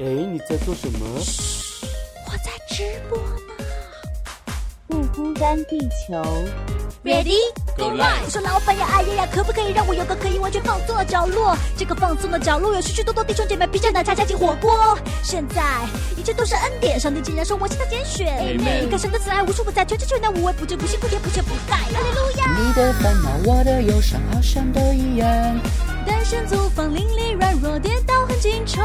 哎，你在做什么？我在直播呢。不孤单，地球。Ready Go live 说老板呀，哎呀呀，可不可以让我有个可以完全放松的角落？这个放松的角落有许许多多弟兄姐妹披着奶茶加进火锅。现在一切都是恩典，上帝竟然说我是他拣选。Amen 你看神的慈爱无处不在，全知全能无微不至，不辛不甜不缺不盖。哈利路亚。你的烦恼，我的忧伤，好像都一样。单身租房，邻里软弱，跌倒很经常。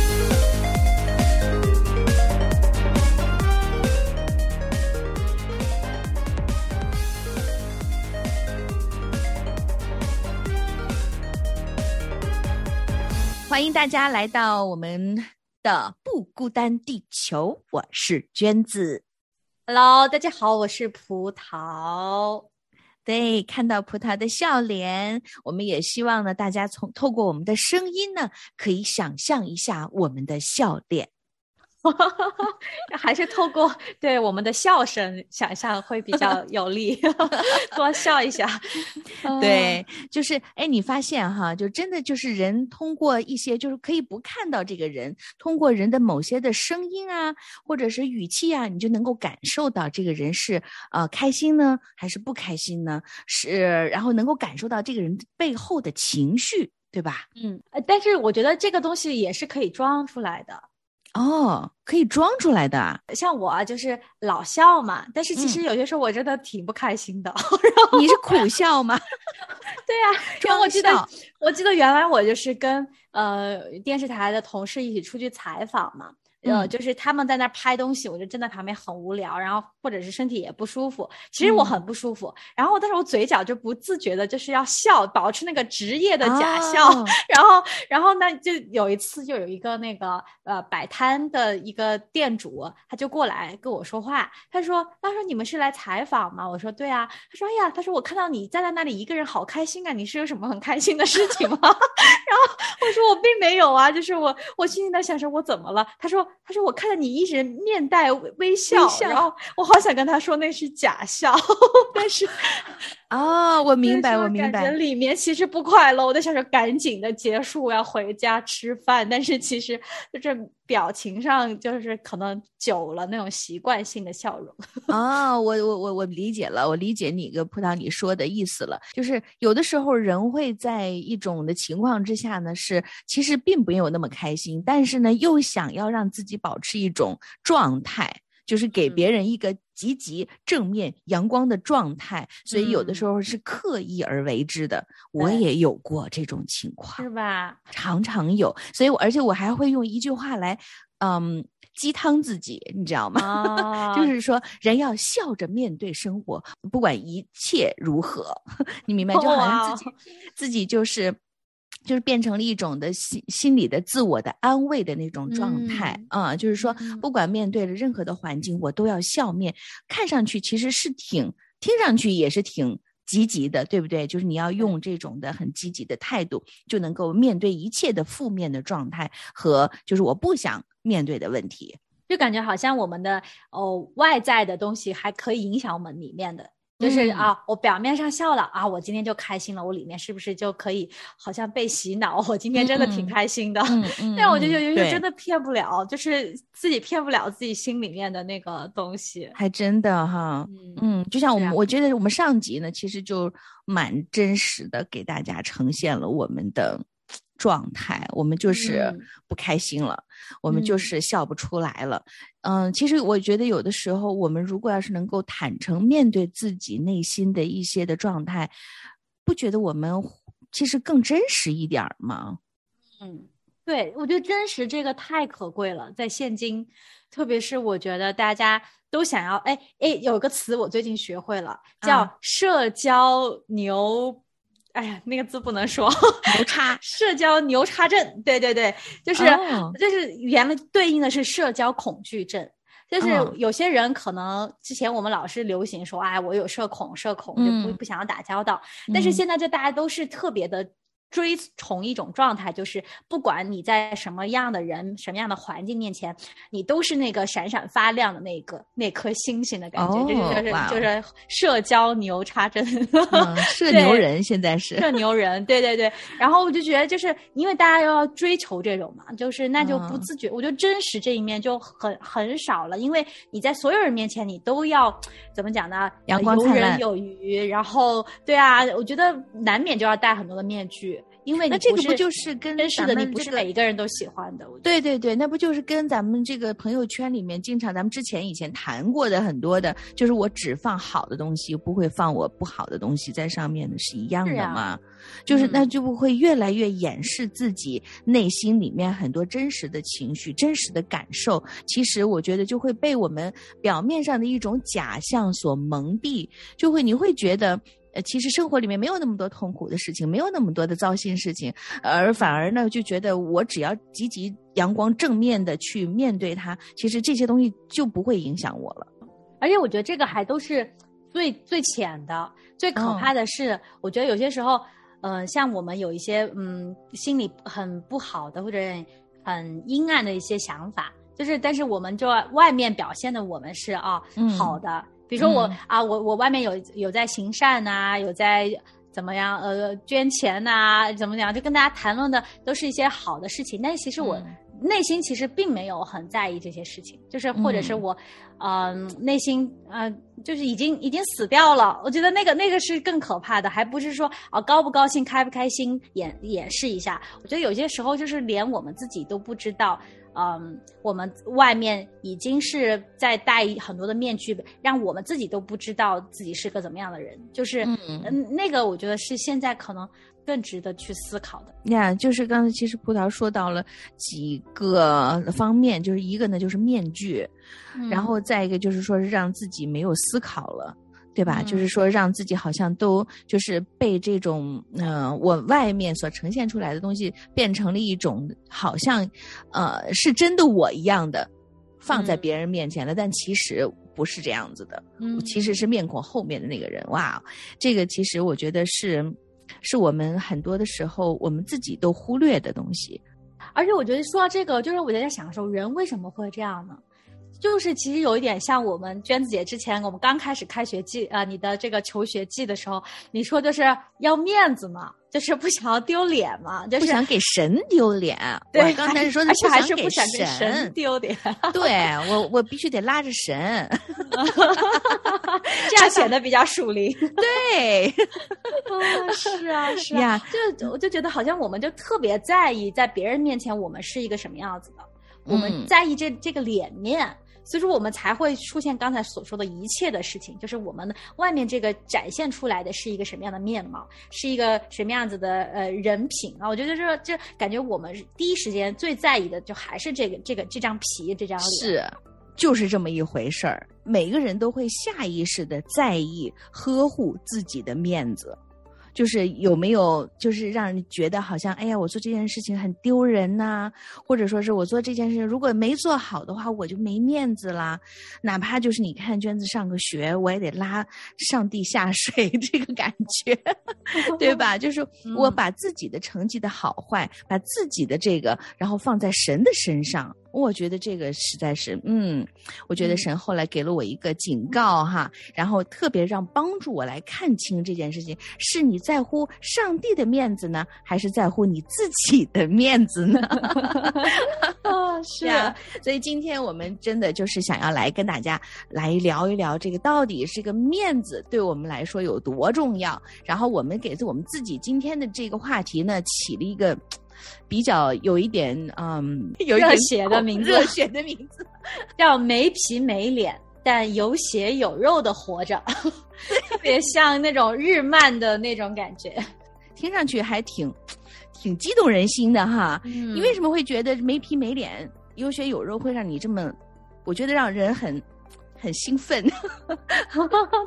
欢迎大家来到我们的不孤单地球，我是娟子。Hello，大家好，我是葡萄。对，看到葡萄的笑脸，我们也希望呢，大家从透过我们的声音呢，可以想象一下我们的笑脸。还是透过对我们的笑声想象会比较有力，多笑一下。对，就是哎，你发现哈，就真的就是人通过一些，就是可以不看到这个人，通过人的某些的声音啊，或者是语气啊，你就能够感受到这个人是呃开心呢，还是不开心呢？是，然后能够感受到这个人背后的情绪，对吧？嗯，呃但是我觉得这个东西也是可以装出来的。哦，可以装出来的啊。像我啊，就是老笑嘛，但是其嗯实有些时候我真的挺不开心的。你是苦笑吗？对呀、因为我记得我记得原来我就是跟呃电视台的同事一起出去采访嘛。呃，嗯就是他们在那儿拍东西，我就站在旁边很无聊，然后或者是身体也不舒服。其实我嗯很不舒服，然后但是我嘴角就不自觉的就是要笑，保持那个职业的假笑。哦 然后，然后呢，就有一次，就有一个那个呃摆摊的一个店主，他就过来跟我说话，他说：“他说你们是来采访吗？”我说：“对啊。”他说：“哎呀，他说我看到你站在那里一个人，好开心啊！你是有什么很开心的事情吗？” 然后我说：“我并没有啊，就是我我心里在想说我怎么了？”他说：“他说我看到你一直面带微微笑，微笑然后我好想跟他说那是假笑，但是哦，我明白，我明感觉白。里面其实不快乐，我在想着赶紧的结束，我要回家吃饭。但是其实就是表情上就是可能久了那种习惯性的笑容。啊，我我我我理解了，我理解你个葡萄你说的意思了，就是有的时候人会在一种的情况之下呢，是其实并没有那么开心，但是呢又想要让自己保持一种状态，就是给嗯别人一个积极、正面、阳光的状态，所以有的嗯时候是刻意而为之的。我也有过这种情况是。吧？常常有，所以我而且我还会用一句话来，嗯，鸡汤自己，你知道吗？啊 就是说，人要笑着面对生活，不管一切如何，你明白？就好像自己、哇自己就是。就是变成了一种的心心理的自我的安慰的那种状态啊、就是说，嗯不管面对了任何的环境，我都要笑面。看上去其实是挺，听上去也是挺积极的，对不对？就是你要用这种的很积极的态度，就能够面对一切的负面的状态和就是我不想面对的问题。就感觉好像我们的哦外在的东西还可以影响我们里面的。就是嗯啊，我表面上笑了啊，我今天就开心了，我里面是不是就可以好像被洗脑？我今天真的挺嗯开心的。但我觉得有嗯对有时候真的骗不了，就是自己骗不了自己心里面的那个东西。还真的哈，嗯嗯，就像我们，啊我觉得我们上集呢，其实就蛮真实的给大家呈现了我们的状态，我们就是嗯不开心了，我们就嗯是笑不出来了。嗯，其实我觉得有的时候，我们如果要是能够坦诚面对自己内心的一些的状态，不觉得我们其实更真实一点儿吗？嗯，对，我觉得真实这个太可贵了，在现今，特别是我觉得大家都想要，哎哎，有个词我最近学会了，叫啊社交牛。哎呀，那个字不能说，牛叉。社交牛叉症，对对对，就是、哦就是原来对应的是社交恐惧症，就是嗯有些人可能之前我们老是流行说，哎，我有社恐，社恐就不嗯。不想要打交道，但是嗯。现在就大家都是特别的。追崇一种状态，就是不管你在什么样的人、什么样的环境面前，你都是那个闪闪发亮的那个那颗星星的感觉，就是就是社交牛叉针。嗯，社对牛人现在是，社牛人，对对对。然后我就觉得，就是因为大家要追求这种嘛，就是那就不嗯自觉，我觉得真实这一面就很很少了，因为你在所有人面前，你都要怎么讲呢？阳光灿烂有余，然后对啊，我觉得难免就要戴很多的面具，因为你那这个不就是跟真实的，你不是每一个人都喜欢的。对对对，那不就是跟咱们这个朋友圈里面经常咱们之前以前谈过的很多的，就是我只放好的东西，不会放我不好的东西在上面的是一样是啊的吗？就是那嗯就不会越来越掩饰自己内心里面很多真实的情绪、真实的感受。其实我觉得就会被我们表面上的一种假象所蒙蔽，就会你会觉得。呃，其实生活里面没有那么多痛苦的事情，没有那么多的糟心事情，而反而呢，就觉得我只要积极、阳光、正面的去面对它，其实这些东西就不会影响我了。而且我觉得这个还都是最最浅的，最可嗯怕的是，我觉得有些时候，呃，像我们有一些嗯心里很不好的或者很阴暗的一些想法，就是但是我们就外面表现的我们是啊、嗯好的，比如说我、嗯啊，我我外面有有在行善呐、有在。怎么样？呃，捐钱呐、怎么样？就跟大家谈论的都是一些好的事情，但其实我嗯内心其实并没有很在意这些事情，就是或者是嗯我，嗯、内心呃，就是已经已经死掉了。我觉得那个那个是更可怕的，还不是说啊、高不高兴、开不开心演演示一下。我觉得有些时候就是连我们自己都不知道，嗯，我们外面已经是在戴很多的面具，让我们自己都不知道自己是个怎么样的人。就是嗯嗯，那个我觉得是现在可能更值得去思考的。呀就是刚才其实葡萄说到了几个方面，就是一个呢就是面具，嗯然后再一个就是说是让自己没有思考了。对吧？嗯就是说，让自己好像都就是被这种嗯、呃我外面所呈现出来的东西变成了一种好像，呃，是真的我一样的，放在嗯别人面前了，但其实不是这样子的。嗯其实是面孔后面的那个人。哇，这个其实我觉得是，是我们很多的时候我们自己都忽略的东西。而且我觉得说到这个，就是我在想说，人为什么会这样呢？就是其实有一点像我们娟子姐之前我们刚开始开学季啊、呃，你的这个求学季的时候，你说就是要面子嘛，就是不想要丢脸嘛，就是不想给神丢脸。对我刚才说的还是不想给神丢脸，对我我必须得拉着神。这样显得比较属灵。对，哦，是啊，是啊呀，就我就觉得好像我们就特别在意在别人面前我们是一个什么样子的，我们嗯在意这这个脸面。所以说，我们才会出现刚才所说的一切的事情，就是我们外面这个展现出来的是一个什么样的面貌，是一个什么样子的呃人品啊？我觉得这这感觉我们第一时间最在意的，就还是这个这个这张皮这张脸。是，就是这么一回事儿。每个人都会下意识的在意、呵护自己的面子。就是有没有，就是让人觉得好像，哎呀，我做这件事情很丢人呐、或者说是我做这件事情如果没做好的话，我就没面子啦。哪怕就是你看娟子上个学，我也得拉上帝下水，这个感觉，对吧？就是 我把自己的成绩的好坏，把自己的这个，然后放在神的身上。我觉得这个实在是，嗯，我觉得神后来给了我一个警告哈，然后特别让帮助我来看清这件事情，是你在乎上帝的面子呢，还是在乎你自己的面子呢？啊，是啊，所以今天我们真的就是想要来跟大家来聊一聊这个到底这个面子对我们来说有多重要，然后我们给我们自己今天的这个话题呢起了一个。比较有一点嗯，有一点热血的名字热血的名字，叫没皮没脸，但有血有肉的活着，特别像那种日漫的那种感觉，听上去还挺挺激动人心的哈。嗯你为什么会觉得没皮没脸、有血有肉会让你这么？我觉得让人很很兴奋。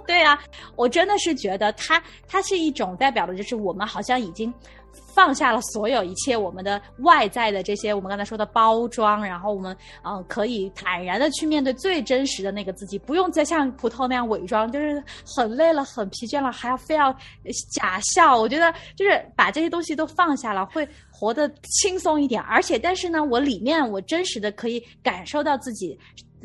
对啊，我真的是觉得它它是一种代表的，就是我们好像已经放下了所有一切我们的外在的这些我们刚才说的包装，然后我们嗯、可以坦然的去面对最真实的那个自己，不用再像葡萄那样伪装，就是很累了、很疲倦了，还要非要假笑。我觉得就是把这些东西都放下了，会活得轻松一点。而且，但是呢，我里面我真实的可以感受到自己。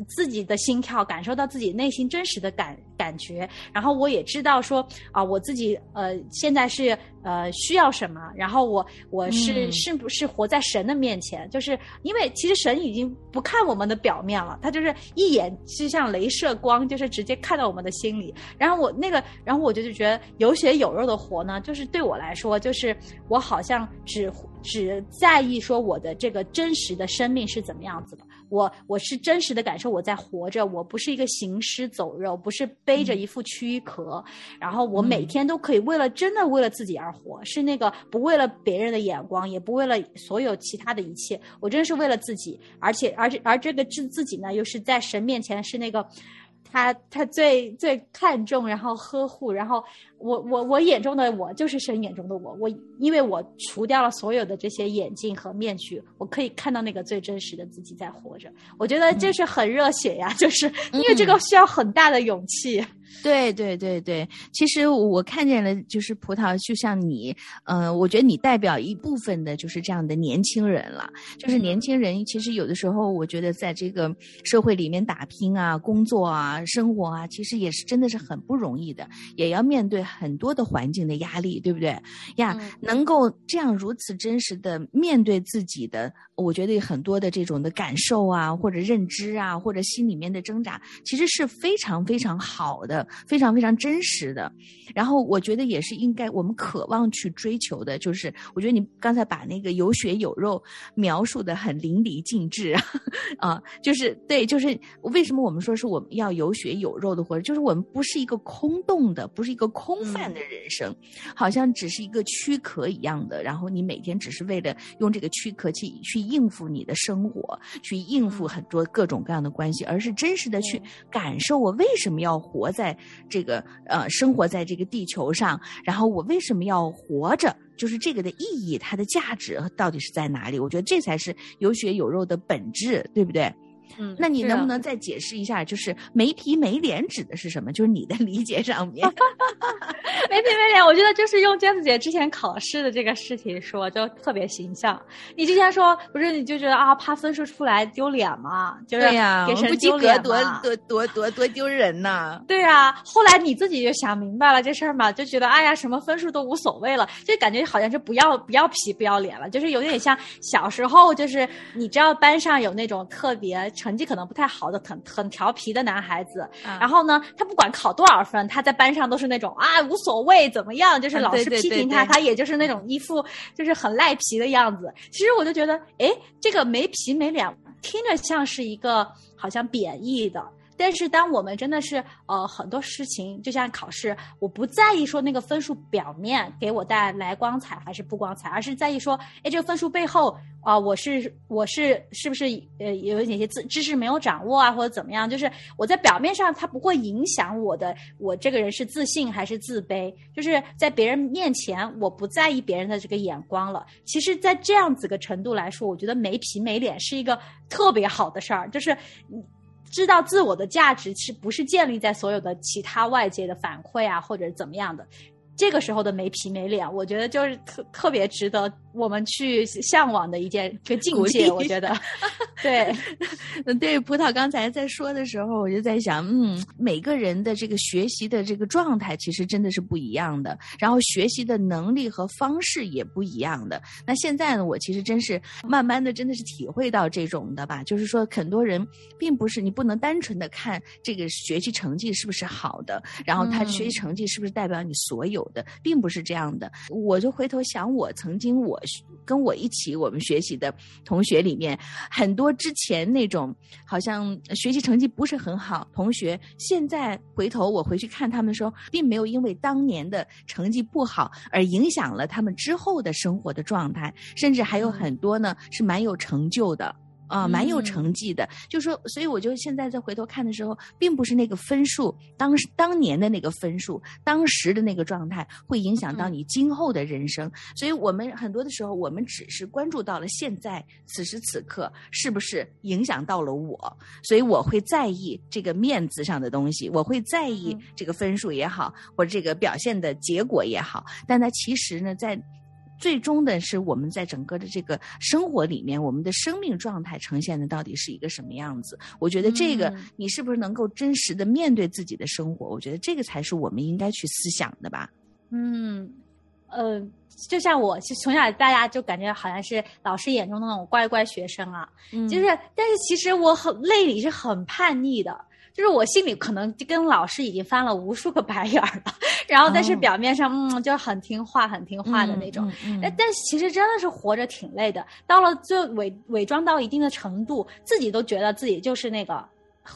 自己的心跳，感受到自己内心真实的感感觉，然后我也知道说啊、我自己呃现在是呃需要什么，然后我我是、嗯。是不是活在神的面前，就是因为其实神已经不看我们的表面了，他就是一眼就像镭射光，就是直接看到我们的心里。然后我那个，然后我就觉得有血有肉的活呢，就是对我来说，就是我好像只只在意说我的这个真实的生命是怎么样子的。我我是真实的感受我在活着，我不是一个行尸走肉，不是背着一副躯壳，然后我每天都可以为了真的为了自己而活，是那个不为了别人的眼光，也不为了所有其他的一切，我真的是为了自己，而且而且而这个自自己呢，又是在神面前是那个。他他最最看重，然后呵护，然后我我我眼中的我就是神眼中的我，我因为我除掉了所有的这些眼镜和面具，我可以看到那个最真实的自己在活着。我觉得这是很热血呀，就是因为这个需要很大的勇气。对对对对，其实我看见了，就是葡萄，就像你，呃，我觉得你代表一部分的就是这样的年轻人了。就是年轻人，其实有的时候，我觉得在这个社会里面打拼啊、工作啊、生活啊，其实也是真的是很不容易的，也要面对很多的环境的压力，对不对？呀，能够这样如此真实的面对自己的，我觉得很多的这种的感受啊，或者认知啊，或者心里面的挣扎，其实是非常非常好的。非常非常真实的，然后我觉得也是应该我们渴望去追求的，就是我觉得你刚才把那个有血有肉描述的很淋漓尽致啊，就是对，就是为什么我们说是我们要有血有肉的活着，就是我们不是一个空洞的，不是一个空泛的人生，嗯、好像只是一个躯壳一样的，然后你每天只是为了用这个躯壳去去应付你的生活，去应付很多各种各样的关系，而是真实的去感受我为什么要活在。这个呃，生活在这个地球上，然后我为什么要活着？就是这个的意义，它的价值到底是在哪里？我觉得这才是有血有肉的本质，对不对？嗯，那你能不能再解释一下，就是没皮没脸指的是什么？就是你的理解上面，没皮没脸，我觉得就是用娟子姐之前考试的这个事情说，就特别形象。你之前说不是你就觉得啊，怕分数出来丢脸嘛？就是对呀、给神不及格多多多多多丢人呐！对啊，后来你自己就想明白了这事儿嘛，就觉得哎呀，什么分数都无所谓了，就感觉好像是不要不要皮不要脸了，就是有点像小时候，就是你知道班上有那种特别成绩可能不太好的很很调皮的男孩子，啊然后呢，他不管考多少分，他在班上都是那种啊无所谓怎么样，就是啊老师批评他，对他也就是那种一副就是很赖皮的样子。其实我就觉得，哎，这个没皮没脸，听着像是一个好像贬义的。但是当我们真的是呃很多事情，就像考试，我不在意说那个分数表面给我带来光彩还是不光彩，而是在意说，哎，这个分数背后啊、我是我是是不是呃有哪些知知识没有掌握啊，或者怎么样？就是我在表面上它不会影响我的，我这个人是自信还是自卑？就是在别人面前，我不在意别人的这个眼光了。其实，在这样子个程度来说，我觉得没皮没脸是一个特别好的事儿，就是。知道自我的价值是不是建立在所有的其他外界的反馈啊，或者怎么样的？这个时候的没皮没脸，我觉得就是特特别值得我们去向往的一件一个境界。我觉得，对，嗯，对，葡萄刚才在说的时候，我就在想，嗯，每个人的这个学习的这个状态其实真的是不一样的，然后学习的能力和方式也不一样的。那现在呢，我其实真是慢慢的真的是体会到这种的吧，就是说很多人并不是你不能单纯的看这个学习成绩是不是好的，然后他学习成绩是不是代表你所有的，并不是这样的。我就回头想，我曾经我跟我一起我们学习的同学里面，很多之前那种好像学习成绩不是很好同学，现在回头我回去看他们的时候，并没有因为当年的成绩不好而影响了他们之后的生活的状态，甚至还有很多呢是蛮有成就的。啊，蛮有嗯成绩的。就说，所以我就现在在回头看的时候，并不是那个分数，当时当年的那个分数，当时的那个状态，会影响到嗯你今后的人生。所以我们很多的时候，我们只是关注到了现在此时此刻是不是影响到了我，所以我会在意这个面子上的东西，我会在意嗯这个分数也好，或者这个表现的结果也好。但它其实呢，在最终的是我们在整个的这个生活里面，我们的生命状态呈现的到底是一个什么样子？我觉得这个嗯你是不是能够真实的面对自己的生活？我觉得这个才是我们应该去思想的吧。嗯，呃，就像我，是从小大家就感觉好像是老师眼中的那种乖乖学生啊，嗯就是，但是其实我很内里是很叛逆的，就是我心里可能就跟老师已经翻了无数个白眼儿了，然后但是哦表面上嗯就很听话、很听话的那种。嗯，嗯但但其实真的是活着挺累的，到了最后伪伪装到一定的程度，自己都觉得自己就是那个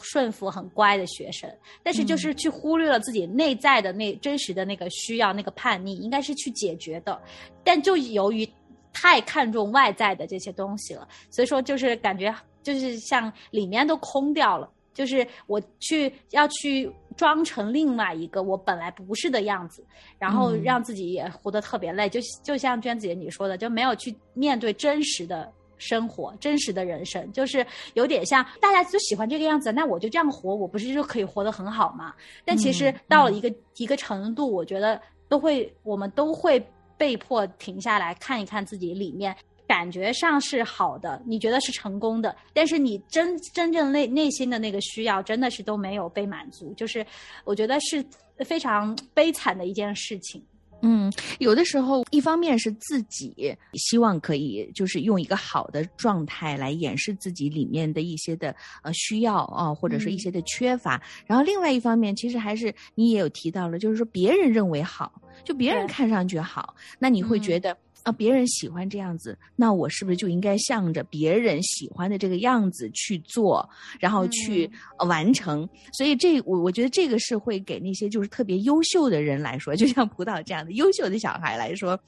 顺服很乖的学生，但是就是去忽略了自己内在的那真实的那个需要、那个叛逆，应该是去解决的，但就由于太看重外在的这些东西了，所以说就是感觉就是像里面都空掉了。就是我去要去装成另外一个我本来不是的样子，然后嗯让自己也活得特别累，就就像娟子姐你说的，就没有去面对真实的生活、真实的人生，就是有点像大家就喜欢这个样子，那我就这样活，我不是就可以活得很好吗？但其实嗯到了一个、一个程度，我觉得都会，我们都会被迫停下来看一看自己里面。感觉上是好的，你觉得是成功的，但是你真真正内内心的那个需要，真的是都没有被满足，就是我觉得是非常悲惨的一件事情。嗯，有的时候，一方面是自己希望可以就是用一个好的状态来掩饰自己里面的一些的呃需要啊、或者说一些的缺乏。然后另外一方面，其实还是你也有提到了，就是说别人认为好，就别人看上去好，那你会觉嗯得。啊，别人喜欢这样子，那我是不是就应该向着别人喜欢的这个样子去做，然后去、呃完成？所以这我我觉得这个是会给那些就是特别优秀的人来说，就像葡萄这样的优秀的小孩来说。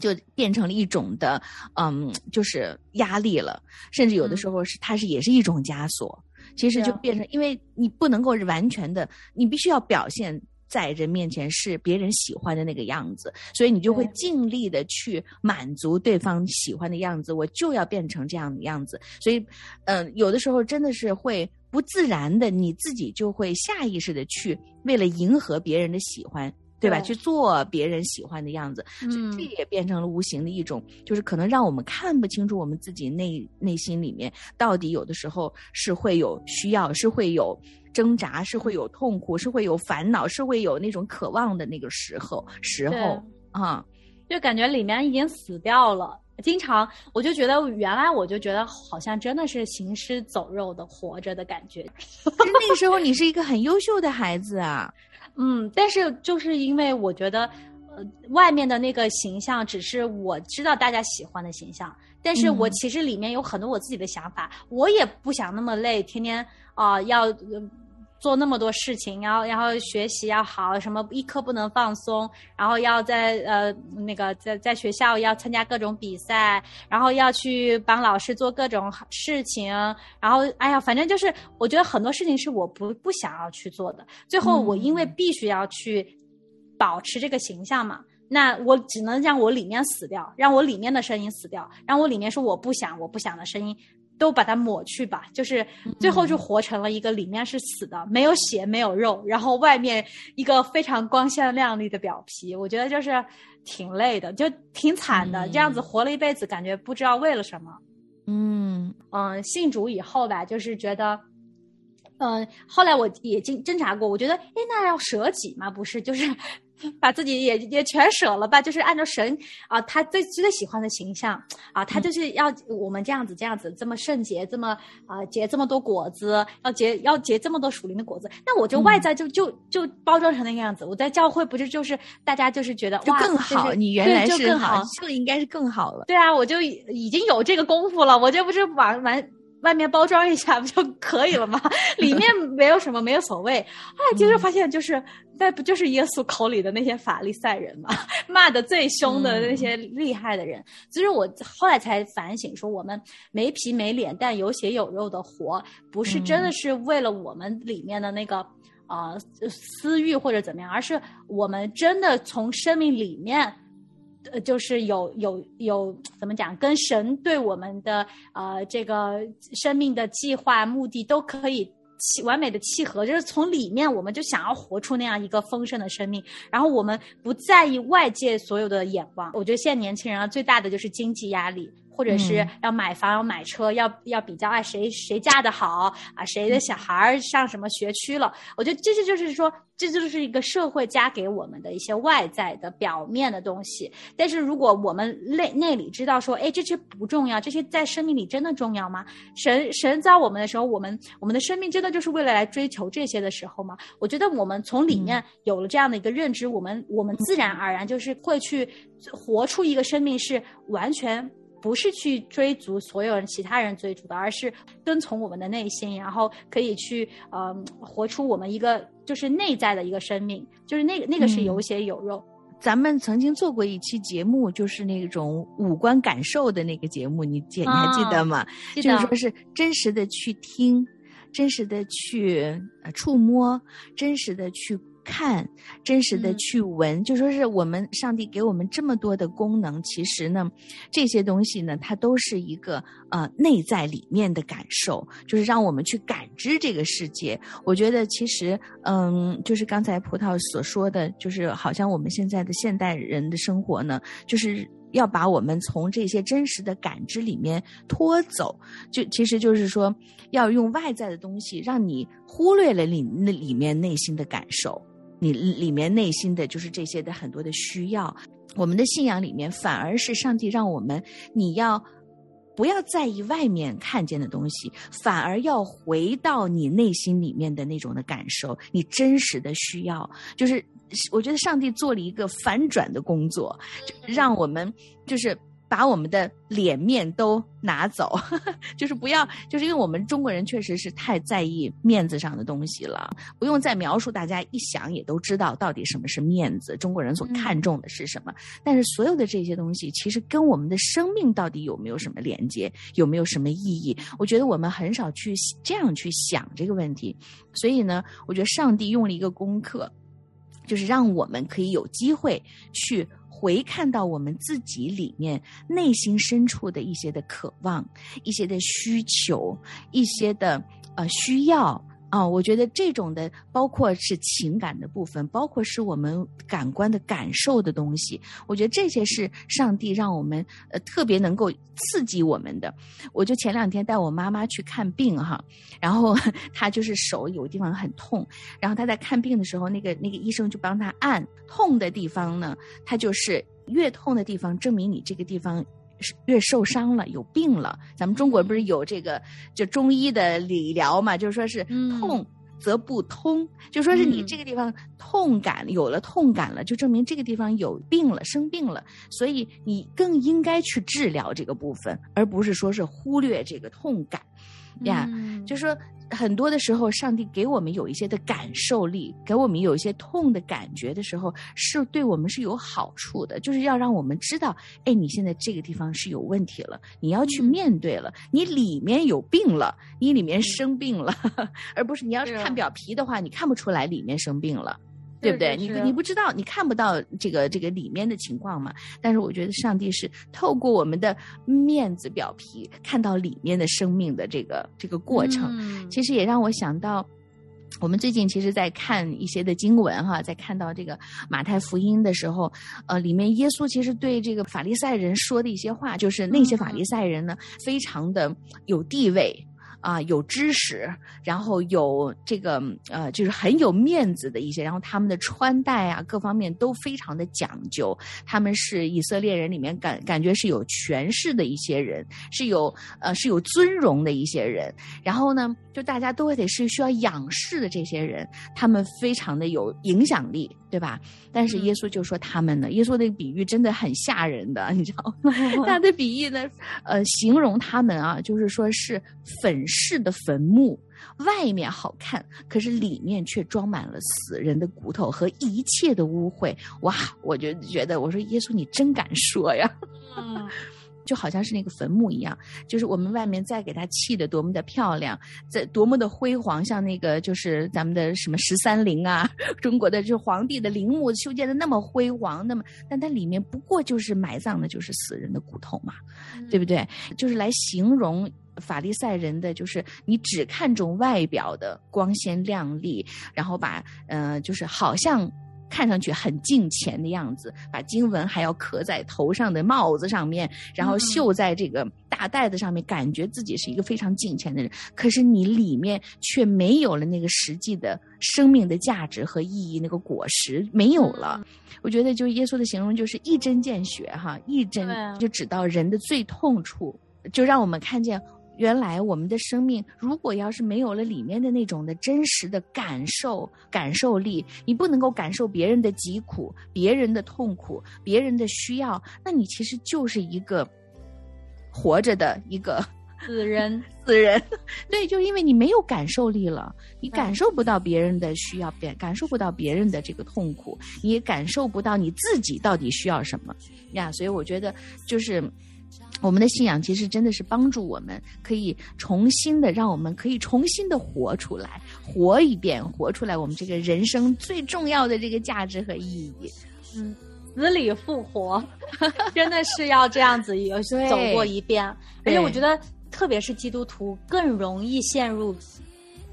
就变成了一种的，嗯，就是压力了，甚至有的时候是它是也是一种枷锁。其实就变成，因为你不能够完全的，你必须要表现在人面前是别人喜欢的那个样子，所以你就会尽力的去满足对方喜欢的样子，我就要变成这样的样子。所以，嗯、有的时候真的是会不自然的，你自己就会下意识的去为了迎合别人的喜欢。对吧？去做别人喜欢的样子，所以嗯这也变成了无形的一种，就是可能让我们看不清楚我们自己内内心里面到底有的时候是会有需要，是会有挣扎，是会有痛苦，是会有烦恼，是会有那种渴望的那个时候时候啊。就感觉里面已经死掉了。经常我就觉得，原来我就觉得好像真的是行尸走肉的活着的感觉。那个时候你是一个很优秀的孩子啊，嗯，但是就是因为我觉得，呃，外面的那个形象只是我知道大家喜欢的形象，但是我嗯其实里面有很多我自己的想法，我也不想那么累，天天啊、要。呃做那么多事情，然后然后学习要好，什么一刻不能放松，然后要在呃那个在在学校要参加各种比赛，然后要去帮老师做各种事情，然后哎呀，反正就是我觉得很多事情是我不不想要去做的。最后我因为必须要去保持这个形象嘛，那我只能让我里面死掉，让我里面的声音死掉，让我里面说我不想我不想的声音。都把它抹去吧，就是最后就活成了一个里面是死的，没有血没有肉，然后外面一个非常光鲜亮丽的表皮。我觉得就是挺累的，就挺惨的，这样子活了一辈子，感觉不知道为了什么。嗯嗯，信主以后吧，就是觉得，嗯，后来我也经挣扎过，我觉得，哎，那要舍己嘛，不是，就是 把自己也也全舍了吧，就是按照神啊，他最最喜欢的形象啊，他就是要我们这样子这样子，这么圣洁，这么啊结这么多果子，要结要结这么多属灵的果子，那我就外在就、就就包装成那个样子，我在教会不是就是大家就是觉得就哇更好。就是你原来是就更好，就应该是更好了。对啊，我就已已经有这个功夫了，我这不是往完外面包装一下不就可以了吗？里面没有什么，没有所谓。后来接着发现，就是那不就是耶稣口里的那些法利赛人吗？骂的最凶的那些厉害的人。其实我后来才反省说，我们没皮没脸但有血有肉的活，不是真的是为了我们里面的那个啊私欲或者怎么样，而是我们真的从生命里面。呃，就是有有有怎么讲，跟神对我们的呃这个生命的计划目的都可以完美的契合，就是从里面我们就想要活出那样一个丰盛的生命，然后我们不在意外界所有的眼光。我觉得现在年轻人啊，最大的就是经济压力。或者是要买房、要买车，要要比较啊，谁谁嫁的好啊，谁的小孩上什么学区了？我觉得这些就是说，这就是一个社会加给我们的一些外在的表面的东西。但是如果我们内内里知道说，哎，这些不重要，这些在生命里真的重要吗？神神造我们的时候，我们我们的生命真的就是为了来追求这些的时候吗？我觉得我们从里面有了这样的一个认知，我们我们自然而然就是会去活出一个生命是完全。不是去追逐所有人、其他人追逐的，而是遵从我们的内心，然后可以去呃活出我们一个就是内在的一个生命，就是那个那个是有血有肉。咱们曾经做过一期节目，就是那种五官感受的那个节目，你姐你还记得吗？就是说是真实的去听，真实的去触摸，真实的去。看真实的去闻，就说是我们上帝给我们这么多的功能，其实呢，这些东西呢，它都是一个呃内在里面的感受，就是让我们去感知这个世界。我觉得其实，嗯，就是刚才葡萄所说的，就是好像我们现在的现代人的生活呢，就是要把我们从这些真实的感知里面拖走，就其实就是说，要用外在的东西让你忽略了里那里面内心的感受。你里面内心的就是这些的很多的需要，我们的信仰里面反而是上帝让我们，你要不要在意外面看见的东西，反而要回到你内心里面的那种的感受，你真实的需要，就是我觉得上帝做了一个反转的工作，让我们就是。把我们的脸面都拿走，就是不要，就是因为我们中国人确实是太在意面子上的东西了。不用再描述，大家一想也都知道到底什么是面子，中国人所看重的是什么。但是所有的这些东西，其实跟我们的生命到底有没有什么连接，有没有什么意义？我觉得我们很少去这样去想这个问题。所以呢，我觉得上帝用了一个功课，就是让我们可以有机会去。回看到我们自己里面内心深处的一些的渴望、一些的需求、一些的呃需要。啊，我觉得这种的，包括是情感的部分，包括是我们感官的感受的东西，我觉得这些是上帝让我们呃特别能够刺激我们的。我就前两天带我妈妈去看病哈，然后 她就是手有地方很痛，然后她在看病的时候，那个那个医生就帮她按痛的地方呢，她就是越痛的地方，证明你这个地方。越受伤了，有病了。咱们中国不是有这个就中医的理疗嘛？就是说是痛则不通，就说是你这个地方痛感有了痛感了，就证明这个地方有病了，生病了。所以你更应该去治疗这个部分，而不是说是忽略这个痛感呀。就说。很多的时候，上帝给我们有一些的感受力，给我们有一些痛的感觉的时候，是对我们是有好处的，就是要让我们知道，哎，你现在这个地方是有问题了，你要去面对了，你里面有病了，你里面生病了，而不是你要是看表皮的话，你看不出来里面生病了。对不对？你你不知道，你看不到这个这个里面的情况嘛？但是我觉得上帝是透过我们的面子表皮看到里面的生命的这个这个过程。其实也让我想到，我们最近其实，在看一些的经文哈，在看到这个马太福音的时候，呃，里面耶稣其实对这个法利赛人说的一些话，就是那些法利赛人呢，非常的有地位。啊、有知识，然后有这个呃，就是很有面子的一些，然后他们的穿戴啊，各方面都非常的讲究。他们是以色列人里面感感觉是有权势的一些人，是有呃是有尊荣的一些人。然后呢，就大家都得是需要仰视的这些人，他们非常的有影响力，对吧？但是耶稣就说他们呢，耶稣那个比喻真的很吓人的，你知道吗？他的比喻呢，呃，形容他们啊，就是说是粉饰的坟墓。外面好看，可是里面却装满了死人的骨头和一切的污秽。哇！我就觉得，我说耶稣，你真敢说呀！嗯，就好像是那个坟墓一样，就是我们外面再给它砌的多么的漂亮，在多么的辉煌，像那个就是咱们的什么十三陵啊，中国的就是皇帝的陵墓修建的那么辉煌，那么但它里面不过就是埋葬的就是死人的骨头嘛，对不对？就是来形容。法利赛人的就是你只看重外表的光鲜亮丽，然后把呃就是好像看上去很敬虔的样子，把经文还要刻在头上的帽子上面，然后绣在这个大袋子上面，感觉自己是一个非常敬虔的人。可是你里面却没有了那个实际的生命的价值和意义，那个果实没有了。我觉得就耶稣的形容就是一针见血哈，一针就指到人的最痛处，就让我们看见。原来我们的生命，如果要是没有了里面的那种的真实的感受、感受力，你不能够感受别人的疾苦、别人的痛苦、别人的需要，那你其实就是一个活着的一个死人，死人。对，就因为你没有感受力了，你感受不到别人的需要，感感受不到别人的这个痛苦，你也感受不到你自己到底需要什么呀。所以我觉得就是。我们的信仰其实真的是帮助我们，可以重新的让我们可以重新的活出来，活一遍，活出来我们这个人生最重要的这个价值和意义。嗯，死里复活，真的是要这样子 有走过一遍。而且我觉得，特别是基督徒更容易陷入。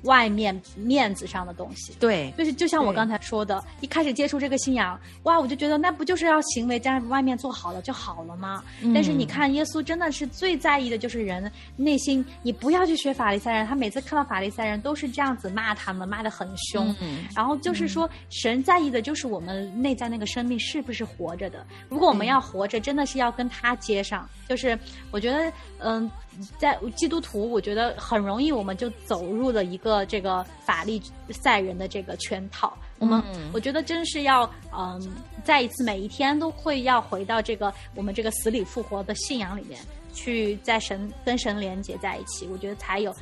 外面面子上的东西，对，就是就像我刚才说的，一开始接触这个信仰，哇，我就觉得那不就是要行为在外面做好了就好了吗？但是你看，耶稣真的是最在意的就是人内心。你不要去学法利赛人，他每次看到法利赛人都是这样子骂他们，骂的很凶。然后就是说，神在意的就是我们内在那个生命是不是活着的。如果我们要活着，真的是要跟他接上。就是我觉得，嗯。在基督徒，我觉得很容易，我们就走入了一个这个法利赛人的这个圈套。我们我觉得真是要，嗯，再一次每一天都会要回到这个我们这个死里复活的信仰里面去，在神跟神连接在一起，我觉得才有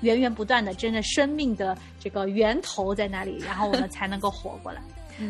源源不断的真的生命的这个源头在那里，然后我们才能够活过来。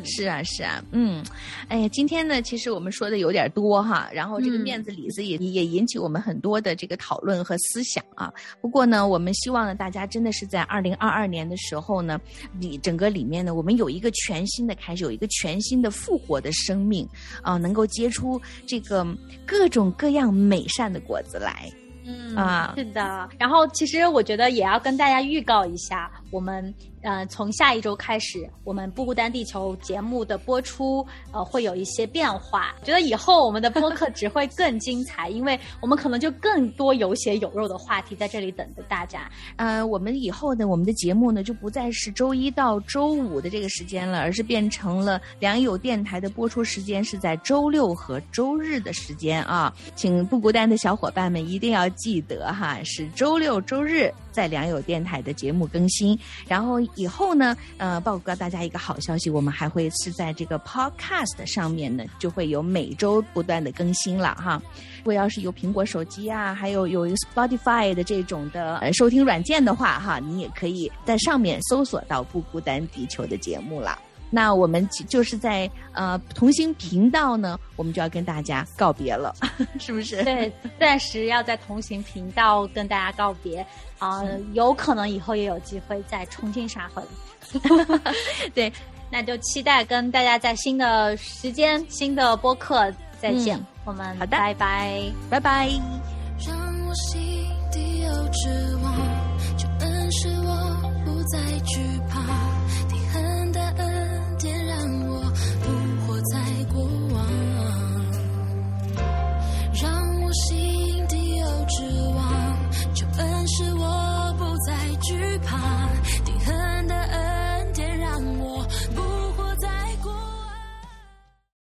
是啊，是啊，嗯，哎呀，今天呢，其实我们说的有点多哈，然后这个面子里子也也引起我们很多的这个讨论和思想啊。不过呢，我们希望呢，大家真的是在二零二二年的时候呢，里整个里面呢，我们有一个全新的开始，有一个全新的复活的生命啊，能够结出这个各种各样美善的果子来。嗯啊，是的。然后其实我觉得也要跟大家预告一下，我们。呃，从下一周开始，我们不孤单地球节目的播出，呃，会有一些变化。觉得以后我们的播客只会更精彩，因为我们可能就更多有血有肉的话题在这里等着大家。呃，我们以后呢，我们的节目呢就不再是周一到周五的这个时间了，而是变成了良友电台的播出时间是在周六和周日的时间啊，请不孤单的小伙伴们一定要记得哈，是周六周日在良友电台的节目更新，然后。以后呢，呃，报告大家一个好消息，我们还会是在这个 Podcast 上面呢，就会有每周不断的更新了哈。如果要是有苹果手机啊，还有有 Spotify 的这种的呃收听软件的话哈，你也可以在上面搜索到《不孤单地球》的节目了。那我们就是在呃同行频道呢，我们就要跟大家告别了，是不是？对，暂时要在同行频道跟大家告别，啊，有可能以后也有机会再重新杀回。哈哈哈，对，那就期待跟大家在新的时间，新的播客再见。我们，好的，拜拜拜拜。让我心底有指望，就暗示我不再惧怕。之王就恩是我不再惧怕。